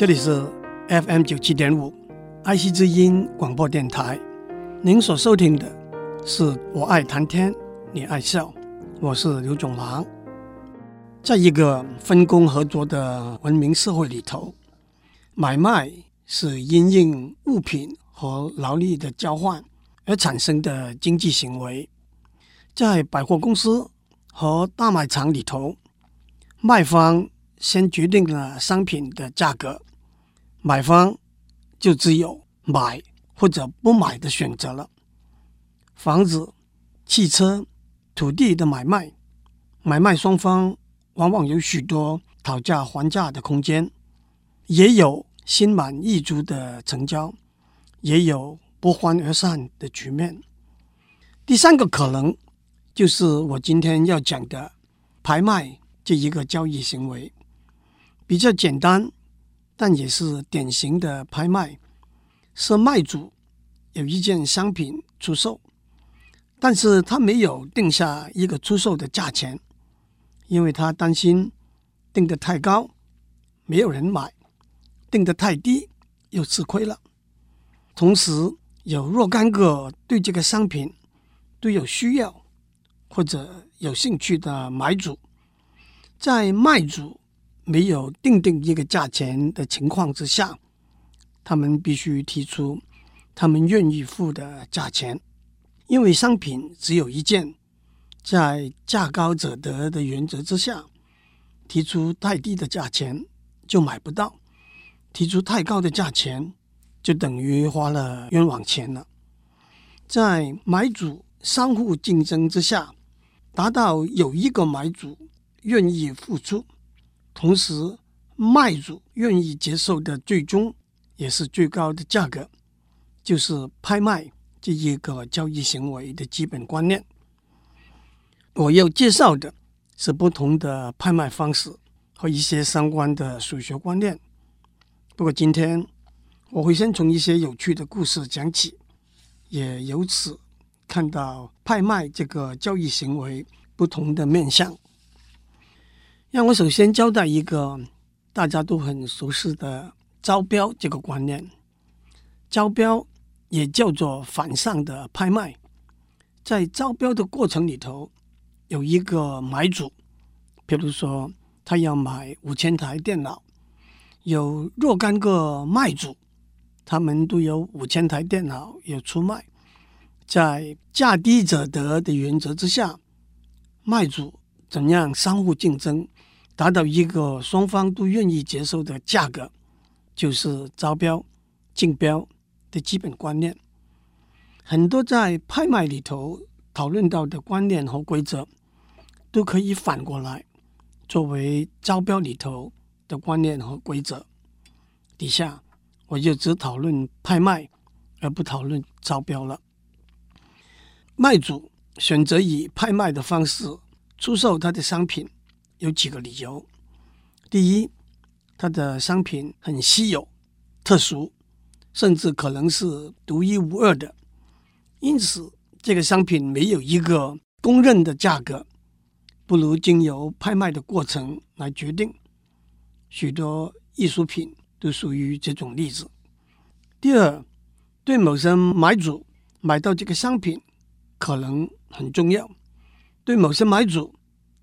这里是 FM 九七点五爱惜之音广播电台。您所收听的是我爱谈天，你爱笑，我是刘总郎。在一个分工合作的文明社会里头，买卖是因应物品和劳力的交换而产生的经济行为。在百货公司和大卖场里头，卖方先决定了商品的价格，买方就只有买或者不买的选择了。房子、汽车、土地的买卖，买卖双方往往有许多讨价还价的空间，也有心满意足的成交，也有不欢而散的局面。第三个可能就是我今天要讲的拍卖这一个交易行为，比较简单，但也是典型的拍卖，是卖主有一件商品出售。但是他没有定下一个出售的价钱，因为他担心定得太高，没有人买；定得太低，又吃亏了。同时，有若干个对这个商品都有需要或者有兴趣的买主，在卖主没有定定一个价钱的情况之下，他们必须提出他们愿意付的价钱。因为商品只有一件，在价高者得的原则之下，提出太低的价钱就买不到，提出太高的价钱就等于花了冤枉钱了。在买主相互竞争之下，达到有一个买主愿意付出，同时卖主愿意接受的最终也是最高的价格，就是拍卖。这一个交易行为的基本观念，我要介绍的是不同的拍卖方式和一些相关的数学观念。不过今天我会先从一些有趣的故事讲起，也由此看到拍卖这个交易行为不同的面向。让我首先交代一个大家都很熟悉的招标这个观念，招标。也叫做反向的拍卖，在招标的过程里头，有一个买主，比如说他要买五千台电脑，有若干个卖主，他们都有五千台电脑要出卖，在价低者得的原则之下，卖主怎样相互竞争，达到一个双方都愿意接受的价格，就是招标竞标的基本观念，很多在拍卖里头讨论到的观念和规则，都可以反过来作为招标里头的观念和规则。底下我就只讨论拍卖，而不讨论招标了。卖主选择以拍卖的方式出售他的商品，有几个理由：第一，他的商品很稀有、特殊。甚至可能是独一无二的，因此这个商品没有一个公认的价格，不如经由拍卖的过程来决定。许多艺术品都属于这种例子。第二，对某些买主买到这个商品可能很重要，对某些买主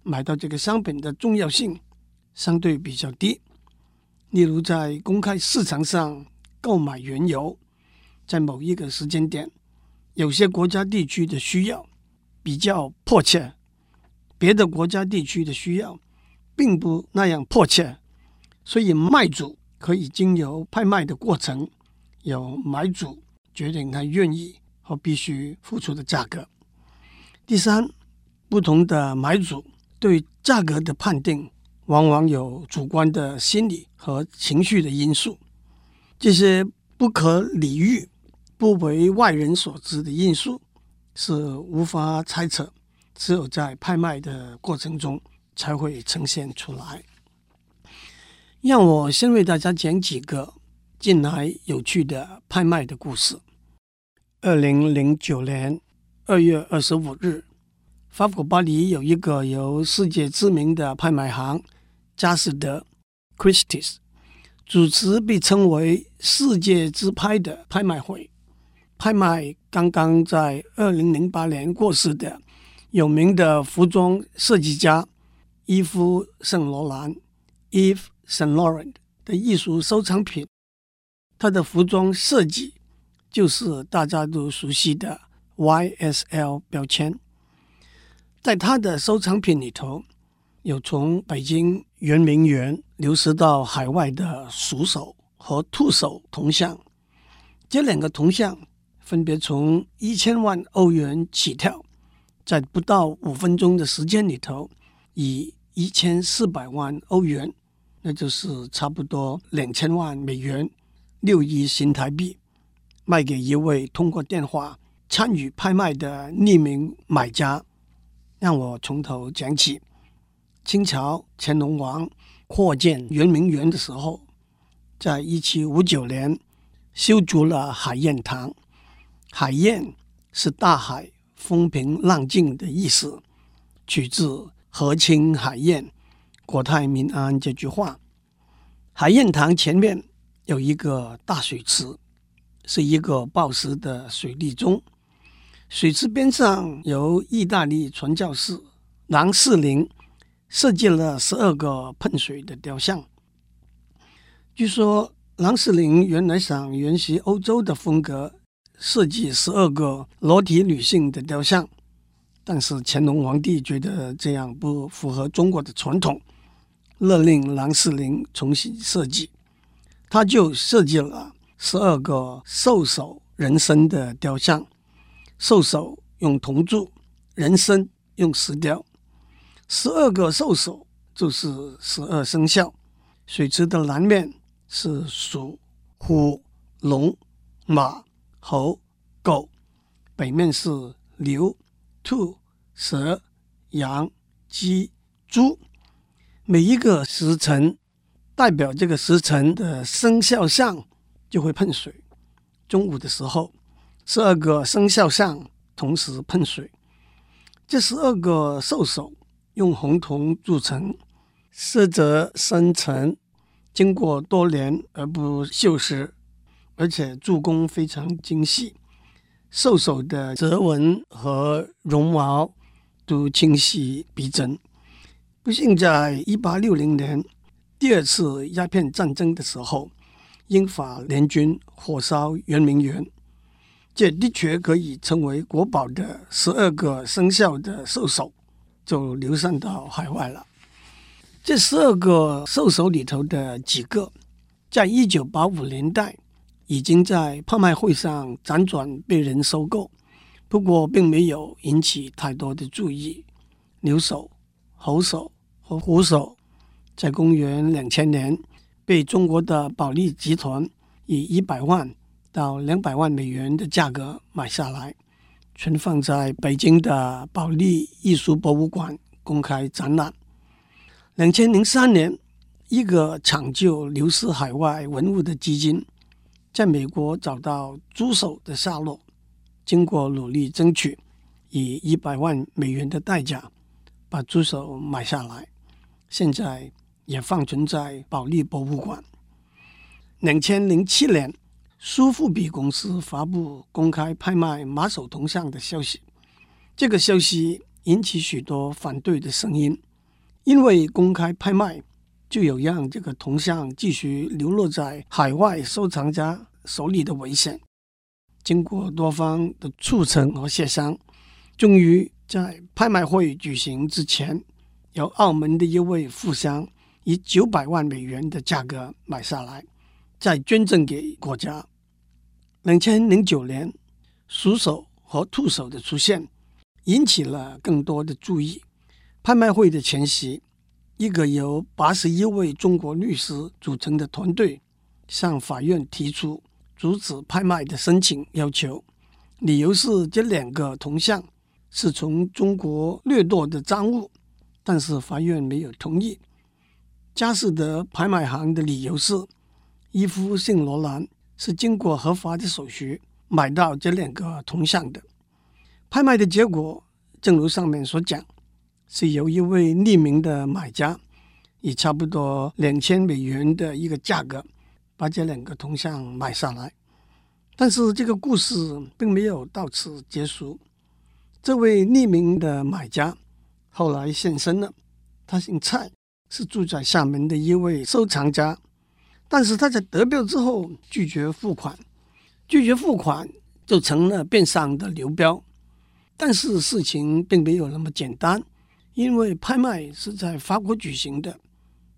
买到这个商品的重要性相对比较低。例如在公开市场上。购买原油，在某一个时间点，有些国家地区的需要比较迫切，别的国家地区的需要并不那样迫切，所以卖主可以经由拍卖的过程，由买主决定他愿意和必须付出的价格。第三，不同的买主对价格的判定，往往有主观的心理和情绪的因素。这些不可理喻、不为外人所知的因素是无法猜测，只有在拍卖的过程中才会呈现出来。让我先为大家讲几个近来有趣的拍卖的故事。二零零九年二月二十五日，法国巴黎有一个由世界知名的拍卖行佳士得 （Christie's）。主持被称为“世界之拍”的拍卖会，拍卖刚刚在二零零八年过世的有名的服装设计家伊夫·圣罗兰 （Yves Saint Laurent） 的艺术收藏品。他的服装设计就是大家都熟悉的 YSL 标签。在他的收藏品里头，有从北京圆明园流失到海外的鼠首和兔首铜像，这两个铜像分别从一千万欧元起跳，在不到五分钟的时间里头，以一千四百万欧元，那就是差不多两千万美元，六亿新台币，卖给一位通过电话参与拍卖的匿名买家。让我从头讲起。清朝乾隆王扩建圆明园的时候，在一七五九年修筑了海晏堂。海晏是大海风平浪静的意思，取自“和清海晏，国泰民安”这句话。海晏堂前面有一个大水池，是一个抱石的水利钟。水池边上由意大利传教士郎世宁设计了十二个喷水的雕像。据说郎世宁原来想沿袭欧洲的风格设计十二个裸体女性的雕像，但是乾隆皇帝觉得这样不符合中国的传统，勒令郎世宁重新设计，他就设计了十二个兽首人身的雕像。兽首用铜铸，人身用石雕，十二个兽首就是十二生肖。水池的南面是鼠、虎、龙、马、猴、狗，北面是牛、兔、蛇、羊、鸡、猪。每一个时辰代表这个时辰的生肖像就会喷水。中午的时候。十二个生肖像同时喷水，这十二个兽首用红铜铸成，色泽深沉，经过多年而不锈蚀，而且铸工非常精细，兽首的折纹和绒毛都清晰逼真。不幸在一八六零年第二次鸦片战争的时候，英法联军火烧圆明园。这的确可以成为国宝的十二个生肖的兽首，就流散到海外了。这十二个兽首里头的几个，在一九八五年代已经在拍卖会上辗转被人收购，不过并没有引起太多的注意。牛首、猴首和虎首，在公元两千年被中国的保利集团以一百万。到两百万美元的价格买下来，存放在北京的保利艺术博物馆公开展览。两千零三年，一个抢救流失海外文物的基金，在美国找到猪首的下落，经过努力争取，以一百万美元的代价把猪首买下来，现在也放存在保利博物馆。两千零七年。苏富比公司发布公开拍卖马首铜像的消息，这个消息引起许多反对的声音，因为公开拍卖就有让这个铜像继续流落在海外收藏家手里的危险。经过多方的促成和协商，终于在拍卖会举行之前，由澳门的一位富商以九百万美元的价格买下来。再捐赠给国家。两千零九年，鼠首和兔首的出现，引起了更多的注意。拍卖会的前夕，一个由八十一位中国律师组成的团队向法院提出阻止拍卖的申请要求，理由是这两个铜像是从中国掠夺的赃物，但是法院没有同意。佳士得拍卖行的理由是。伊夫圣罗兰是经过合法的手续买到这两个铜像的。拍卖的结果，正如上面所讲，是由一位匿名的买家以差不多两千美元的一个价格把这两个铜像买下来。但是这个故事并没有到此结束。这位匿名的买家后来现身了，他姓蔡，是住在厦门的一位收藏家。但是他在得标之后拒绝付款，拒绝付款就成了变相的流标。但是事情并没有那么简单，因为拍卖是在法国举行的，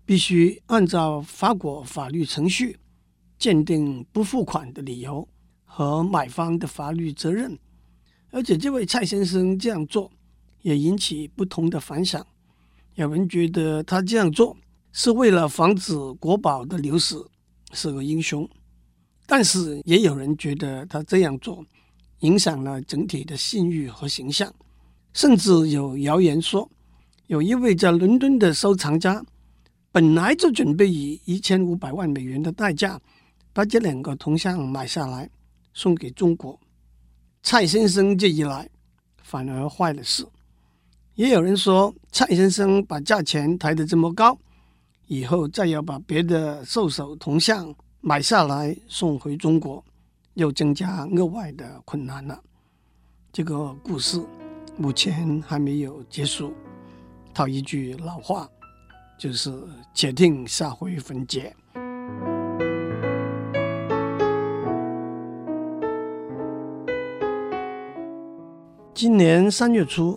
必须按照法国法律程序鉴定不付款的理由。和买方的法律责任，而且这位蔡先生这样做也引起不同的反响。有人觉得他这样做是为了防止国宝的流失，是个英雄；但是也有人觉得他这样做影响了整体的信誉和形象。甚至有谣言说，有一位在伦敦的收藏家本来就准备以一千五百万美元的代价把这两个铜像买下来。送给中国，蔡先生这一来，反而坏了事。也有人说，蔡先生把价钱抬得这么高，以后再要把别的兽首铜像买下来送回中国，又增加额外的困难了。这个故事目前还没有结束。套一句老话，就是“且听下回分解”。今年三月初，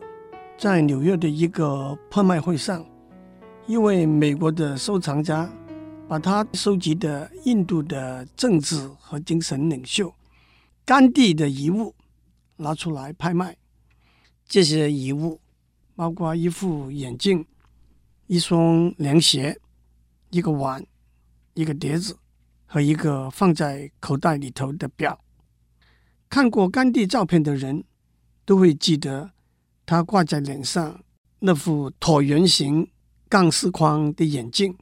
在纽约的一个拍卖会上，一位美国的收藏家把他收集的印度的政治和精神领袖甘地的遗物拿出来拍卖。这些遗物包括一副眼镜、一双凉鞋、一个碗、一个碟子和一个放在口袋里头的表。看过甘地照片的人，都会记得他挂在脸上那副椭圆形钢丝框的眼镜。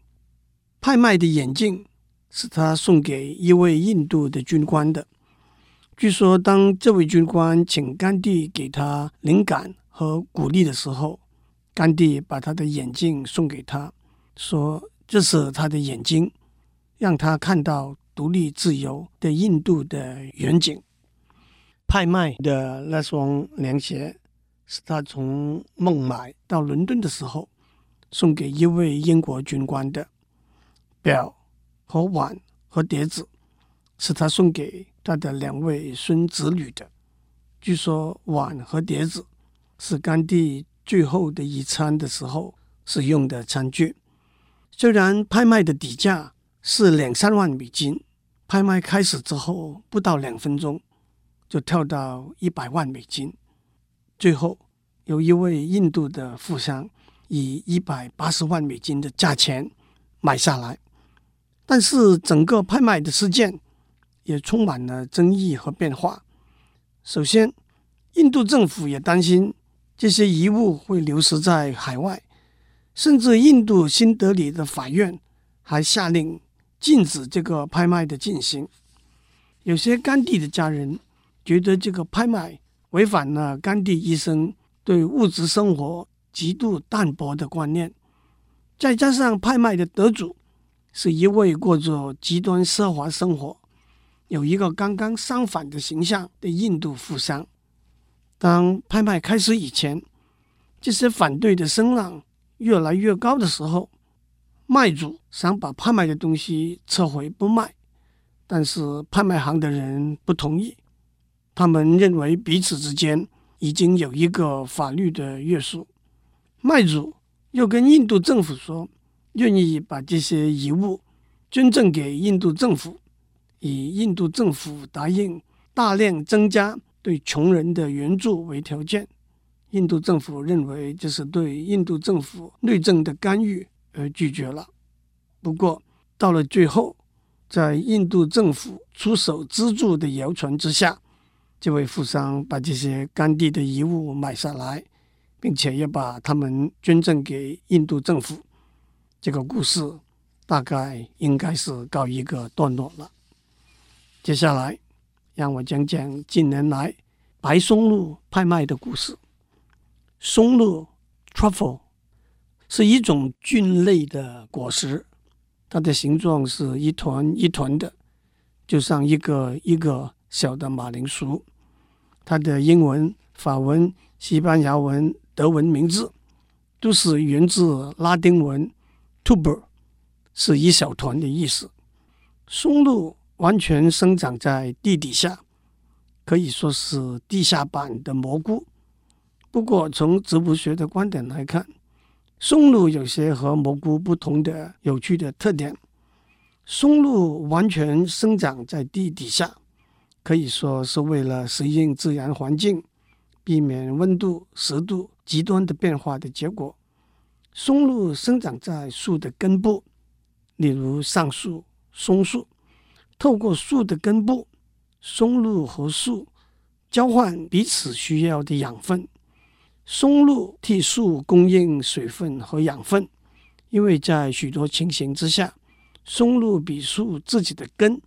拍卖的眼镜是他送给一位印度的军官的。据说，当这位军官请甘地给他灵感和鼓励的时候，甘地把他的眼镜送给他，说这是他的眼睛，让他看到独立自由的印度的远景。拍卖的那双凉鞋是他从孟买到伦敦的时候送给一位英国军官的。表和碗和碟子是他送给他的两位孙子女的。据说碗和碟子是甘地最后的一餐的时候使用的餐具。虽然拍卖的底价是两三万美金，拍卖开始之后不到两分钟。就跳到一百万美金，最后有一位印度的富商以一百八十万美金的价钱买下来。但是整个拍卖的事件也充满了争议和变化。首先，印度政府也担心这些遗物会流失在海外，甚至印度新德里的法院还下令禁止这个拍卖的进行。有些甘地的家人。觉得这个拍卖违反了甘地一生对物质生活极度淡薄的观念，再加上拍卖的得主是一位过着极端奢华生活、有一个刚刚相反的形象的印度富商。当拍卖开始以前，这些反对的声浪越来越高的时候，卖主想把拍卖的东西撤回不卖，但是拍卖行的人不同意。他们认为彼此之间已经有一个法律的约束。卖主又跟印度政府说，愿意把这些遗物捐赠给印度政府，以印度政府答应大量增加对穷人的援助为条件。印度政府认为这是对印度政府内政的干预，而拒绝了。不过到了最后，在印度政府出手资助的谣传之下，这位富商把这些甘地的遗物买下来，并且也把他们捐赠给印度政府。这个故事大概应该是告一个段落了。接下来，让我讲讲近年来白松露拍卖的故事。松露 （truffle） 是一种菌类的果实，它的形状是一团一团的，就像一个一个小的马铃薯。它的英文、法文、西班牙文、德文名字都是源自拉丁文 “tuber”，是一小团的意思。松露完全生长在地底下，可以说是地下版的蘑菇。不过，从植物学的观点来看，松露有些和蘑菇不同的有趣的特点。松露完全生长在地底下，可以说是为了适应自然环境，避免温度、湿度极端的变化的结果。松露生长在树的根部，例如橡树、松树。透过树的根部，松露和树交换彼此需要的养分。松露替树供应水分和养分，因为在许多情形之下，松露比树自己的根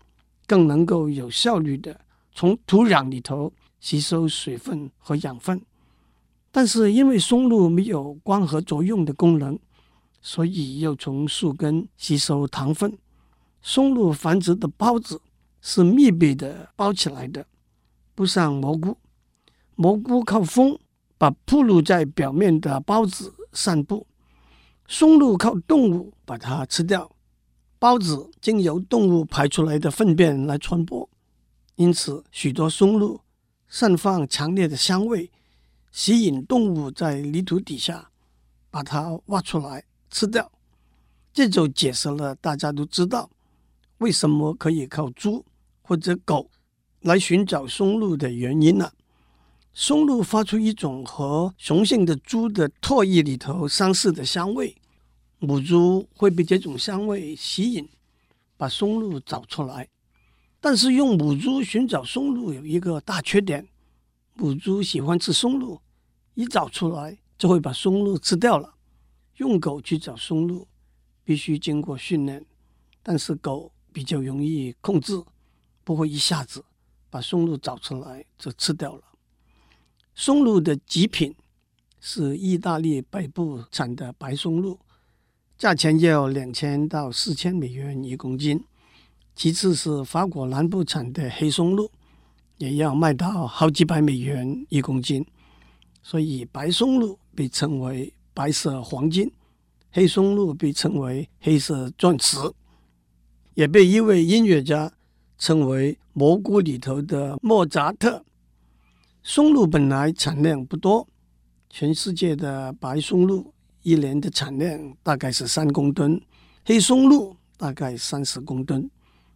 更能够有效率地从土壤里头吸收水分和养分。但是因为松露没有光合作用的功能，所以要从树根吸收糖分。松露繁殖的孢子是密闭的包起来的，不像蘑菇，蘑菇靠风。把铺露在表面的孢子散布，松露靠动物把它吃掉，孢子经由动物排出来的粪便来传播，因此许多松露散发强烈的香味，吸引动物在泥土底下把它挖出来吃掉。这就解释了大家都知道为什么可以靠猪或者狗来寻找松露的原因了。松露发出一种和雄性的猪的唾液里头相似的香味，母猪会被这种香味吸引，把松露找出来。但是用母猪寻找松露有一个大缺点，母猪喜欢吃松露，一找出来就会把松露吃掉了。用狗去找松露，必须经过训练，但是狗比较容易控制，不会一下子把松露找出来就吃掉了。松露的极品是意大利北部产的白松露，价钱要两千到四千美元一公斤。其次是法国南部产的黑松露，也要卖到好几百美元一公斤。所以白松露被称为白色黄金，黑松露被称为黑色钻石，也被一位音乐家称为蘑菇里头的莫扎特。松露本来产量不多，全世界的白松露一年的产量大概是三公吨，黑松露大概三十公吨。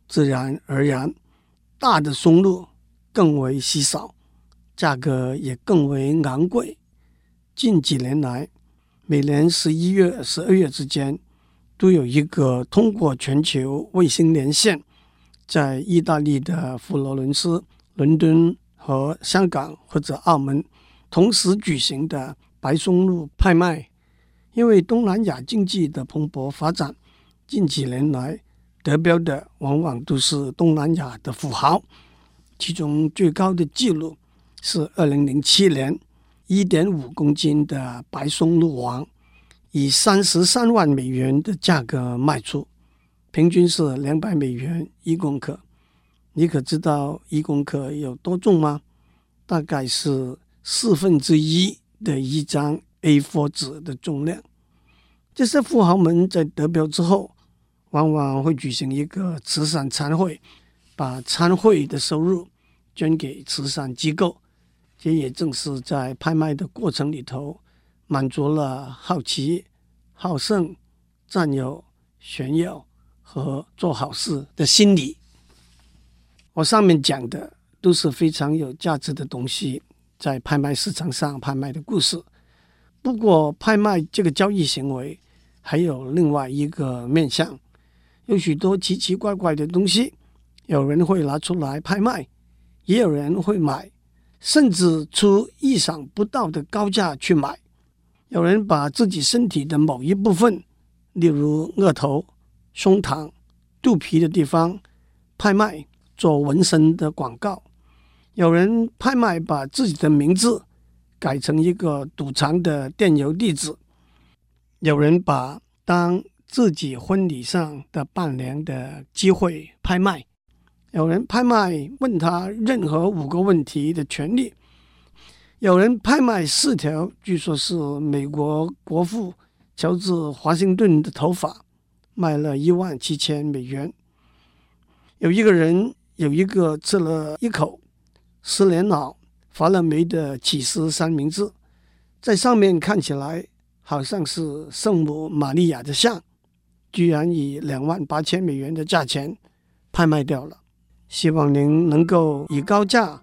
自然而然，大的松露更为稀少，价格也更为昂贵。近几年来，每年十一月、十二月之间，都有一个通过全球卫星连线，在意大利的佛罗伦斯、伦敦。和香港或者澳门同时举行的白松露拍卖，因为东南亚经济的蓬勃发展，近几年来得标的往往都是东南亚的富豪。其中最高的纪录是二零零七年一点五公斤的白松露王，以三十三万美元的价格卖出，平均是两百美元一公克。你可知道一公克有多重吗？大概是四分之一的一张 A4 纸的重量。这些富豪们在得标之后，往往会举行一个慈善餐会，把餐会的收入捐给慈善机构。这也正是在拍卖的过程里头，满足了好奇、好胜、占有、炫耀和做好事的心理。我上面讲的都是非常有价值的东西，在拍卖市场上拍卖的故事。不过，拍卖这个交易行为还有另外一个面向，有许多奇奇怪怪的东西，有人会拿出来拍卖，也有人会买，甚至出意想不到的高价去买。有人把自己身体的某一部分，例如额头、胸膛、肚皮的地方拍卖。做纹身的广告，有人拍卖把自己的名字改成一个赌场的电邮地址，有人把当自己婚礼上的伴娘的机会拍卖。有人拍卖问他任何五个问题的权利。有人拍卖四条，据说是美国国父乔治华盛顿的头发，卖了一万七千美元。有一个人有一个吃了一口失联脑发了霉的起司三明治，在上面看起来好像是圣母玛利亚的像，居然以两万八千美元的价钱拍卖掉了。希望您能够以高价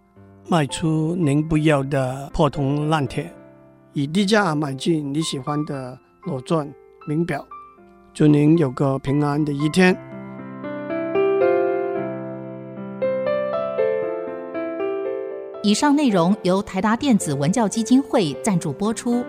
卖出您不要的破铜烂铁，以低价买进你喜欢的裸钻名表。祝您有个平安的一天。以上内容由台达电子文教基金会赞助播出。